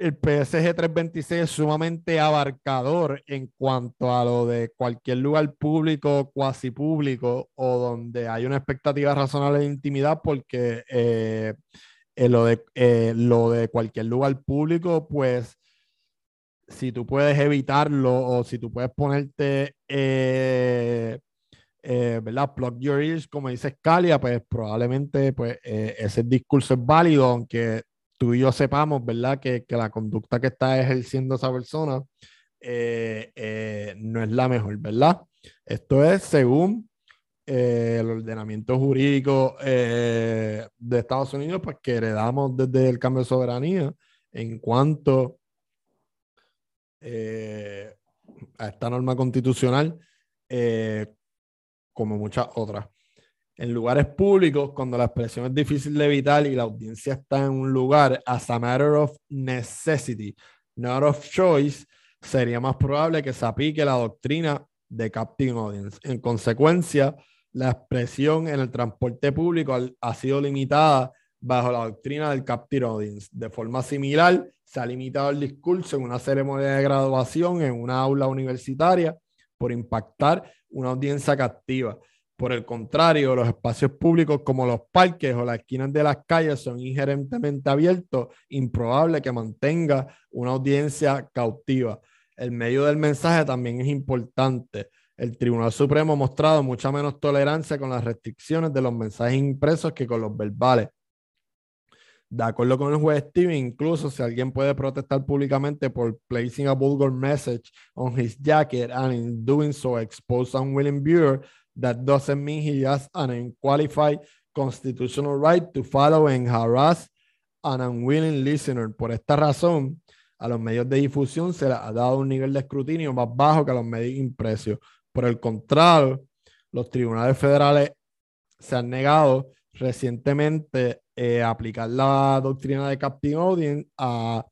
el PSG 326 es sumamente abarcador en cuanto a lo de cualquier lugar público, cuasi público, o donde hay una expectativa razonable de intimidad, porque eh, eh, lo, de, eh, lo de cualquier lugar público, pues si tú puedes evitarlo o si tú puedes ponerte, ¿verdad? Plug your ears, como dice Scalia, pues probablemente pues, ese discurso es válido, aunque tú y yo sepamos, ¿verdad? Que, que la conducta que está ejerciendo esa persona eh, eh, no es la mejor, ¿verdad? Esto es según eh, el ordenamiento jurídico de Estados Unidos, pues que heredamos desde el cambio de soberanía en cuanto a esta norma constitucional, como muchas otras en lugares públicos, cuando la expresión es difícil de evitar y la audiencia está en un lugar as a matter of necessity, not of choice, sería más probable que se aplique la doctrina de captive audience. En consecuencia, la expresión en el transporte público ha sido limitada bajo la doctrina del captive audience. De forma similar, se ha limitado el discurso en una ceremonia de graduación en una aula universitaria por impactar una audiencia captiva. Por el contrario, los espacios públicos como los parques o las esquinas de las calles son inherentemente abiertos, improbable que mantenga una audiencia cautiva. El medio del mensaje también es importante. El Tribunal Supremo ha mostrado mucha menos tolerancia con las restricciones de los mensajes impresos que con los verbales. De acuerdo con el juez Steven, incluso si alguien puede protestar públicamente por placing a vulgar message on his jacket and in doing so expose unwilling viewer, that doesn't mean he has an unqualified constitutional right to follow and harass an unwilling listener. Por esta razón, a los medios de difusión se les ha dado un nivel de escrutinio más bajo que a los medios impresos. Por el contrario, los tribunales federales se han negado recientemente eh, aplicar la doctrina de captain audience a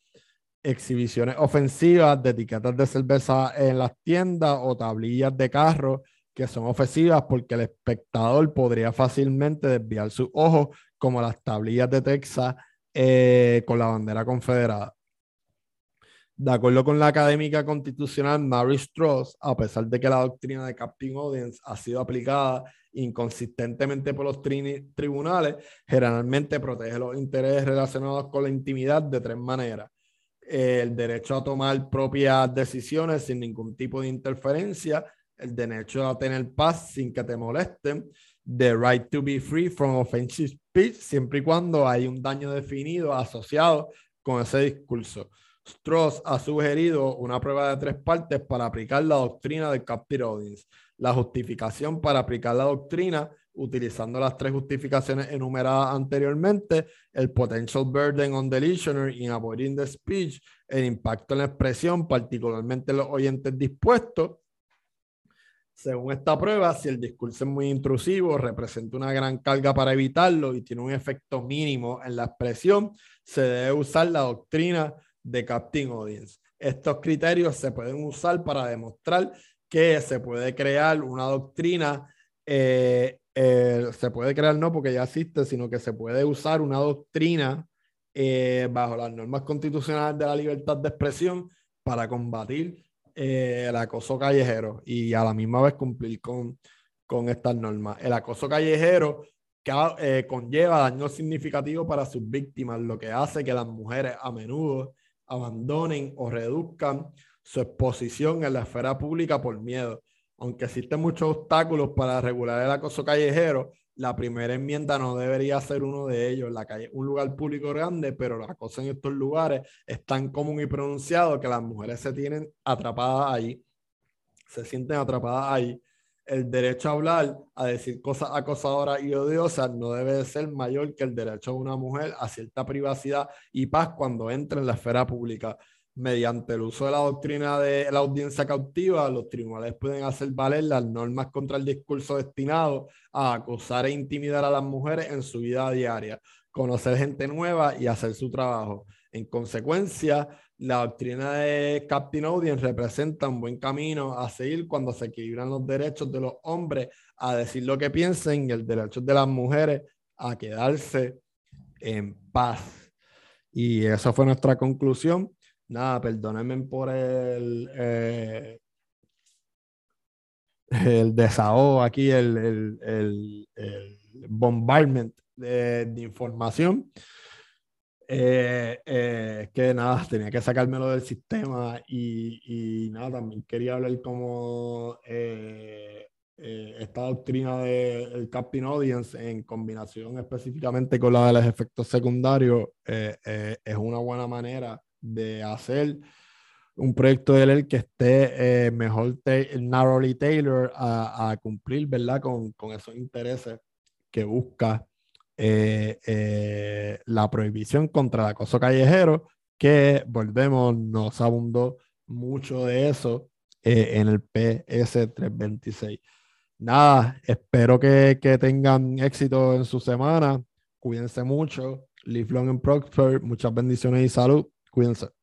exhibiciones ofensivas de etiquetas de cerveza en las tiendas o tablillas de carro que son ofensivas porque el espectador podría fácilmente desviar sus ojos como las tablillas de Texas eh, con la bandera confederada. De acuerdo con la académica constitucional Mary Strauss, a pesar de que la doctrina de Captain Audience ha sido aplicada inconsistentemente por los tribunales, generalmente protege los intereses relacionados con la intimidad de tres maneras. El derecho a tomar propias decisiones sin ningún tipo de interferencia, el derecho a tener paz sin que te molesten, the right to be free from offensive speech, siempre y cuando hay un daño definido asociado con ese discurso. Strauss ha sugerido una prueba de tres partes para aplicar la doctrina del captive audience. La justificación para aplicar la doctrina utilizando las tres justificaciones enumeradas anteriormente, el potential burden on the listener in avoiding the speech, el impacto en la expresión, particularmente en los oyentes dispuestos, según esta prueba, si el discurso es muy intrusivo, representa una gran carga para evitarlo y tiene un efecto mínimo en la expresión, se debe usar la doctrina de Captain Audience. Estos criterios se pueden usar para demostrar que se puede crear una doctrina, eh, eh, se puede crear no porque ya existe, sino que se puede usar una doctrina eh, bajo las normas constitucionales de la libertad de expresión para combatir el acoso callejero y a la misma vez cumplir con, con estas normas. El acoso callejero que, conlleva daños significativos para sus víctimas, lo que hace que las mujeres a menudo abandonen o reduzcan su exposición en la esfera pública por miedo. Aunque existen muchos obstáculos para regular el acoso callejero, la primera enmienda no debería ser uno de ellos. La calle un lugar público grande, pero la cosa en estos lugares es tan común y pronunciado que las mujeres se tienen atrapadas ahí, se sienten atrapadas ahí. El derecho a hablar, a decir cosas acosadoras y odiosas no debe ser mayor que el derecho de una mujer a cierta privacidad y paz cuando entre en la esfera pública mediante el uso de la doctrina de la audiencia cautiva, los tribunales pueden hacer valer las normas contra el discurso destinado a acosar e intimidar a las mujeres en su vida diaria, conocer gente nueva y hacer su trabajo. En consecuencia, la doctrina de Captain Audience representa un buen camino a seguir cuando se equilibran los derechos de los hombres a decir lo que piensen y el derecho de las mujeres a quedarse en paz. Y esa fue nuestra conclusión nada, perdónenme por el, eh, *laughs* el desahogo aquí, el, el, el, el bombardment de, información. Eh, eh, que nada, tenía que sacármelo del sistema y, y nada, también quería hablar como esta doctrina del Captain Audience en combinación específicamente con la de los efectos secundarios es una buena manera de hacer un proyecto de ley que esté eh, mejor narrowly tailored a, a, cumplir, ¿verdad? Con, con, esos intereses que busca eh, eh, la prohibición contra el acoso callejero, que volvemos, nos abundó mucho de eso en el PS 326. Nada, espero que, que tengan éxito en su semana. Cuídense mucho. Live long and prosper. Muchas bendiciones y salud. Cuídense.